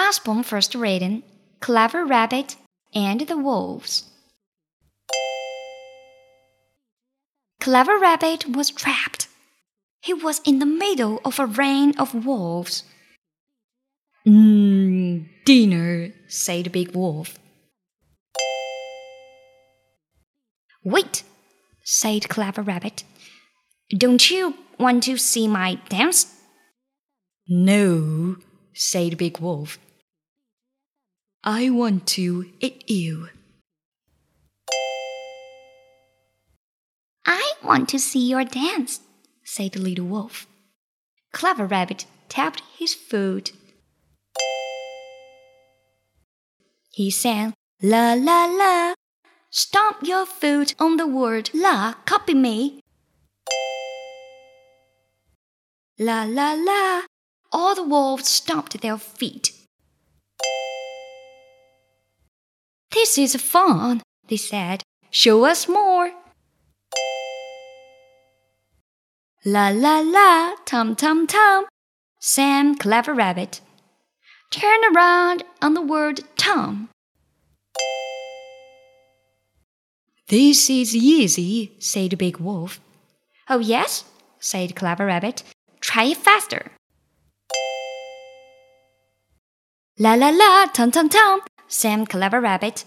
Usborne first written Clever Rabbit and the Wolves. Clever Rabbit was trapped. He was in the middle of a rain of wolves. Mmm, dinner, said the big wolf. Wait, said Clever Rabbit. Don't you want to see my dance? No, said Big Wolf. I want to eat you. I want to see your dance, said the little wolf. Clever Rabbit tapped his foot. He sang, La la la. Stomp your foot on the word la, copy me. La la la. All the wolves stomped their feet. This is fun, they said. Show us more. La la la, tum tum tum, sang Clever Rabbit. Turn around on the word tum. This is easy, said Big Wolf. Oh, yes, said Clever Rabbit. Try it faster. La la la, tum tum tum, sang Clever Rabbit.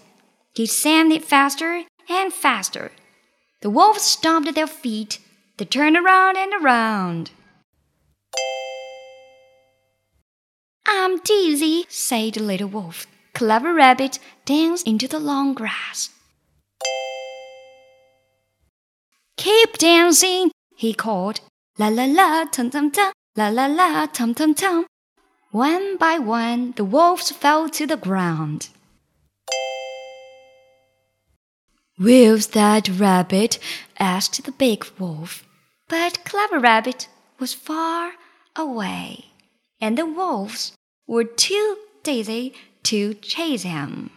He it faster and faster. The wolves stomped their feet. They turned around and around. I'm dizzy, said the little wolf. Clever Rabbit danced into the long grass. Keep dancing, he called. La la la, tum tum tum, la la la, tum tum tum. One by one, the wolves fell to the ground. Where's that rabbit? asked the big wolf. But Clever Rabbit was far away, and the wolves were too dizzy to chase him.